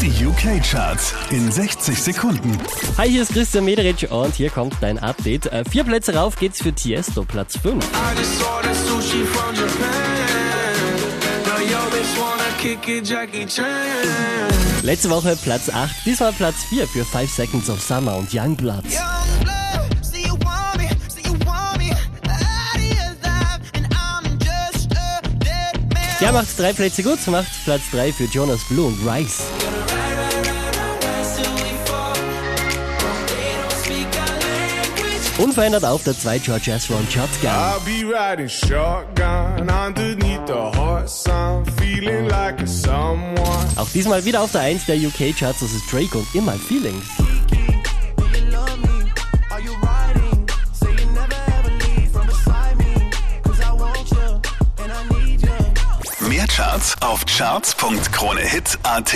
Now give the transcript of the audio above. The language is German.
Die UK-Charts in 60 Sekunden. Hi, hier ist Christian Mederich und hier kommt dein Update. Äh, vier Plätze rauf geht's für Tiesto, Platz 5. I just ordered sushi from Japan. Now yo bitch wanna kick it, Jackie Chan. Letzte Woche Platz 8, diesmal Platz 4 für 5 Seconds of Summer und Youngblood. Young blood, so you want me, so you want me out of your life, and I'm just a dead man. Der macht drei Plätze gut, macht Platz 3 für Jonas Blue und Rice. Unverändert auf der 2 George Ezra und Shotgun. I'll be riding shotgun underneath the hot sun, feeling like a someone. Auch diesmal wieder auf der 1 der UK-Charts, das ist Drake und In My Feelings. Mehr Charts auf charts.kronehit.at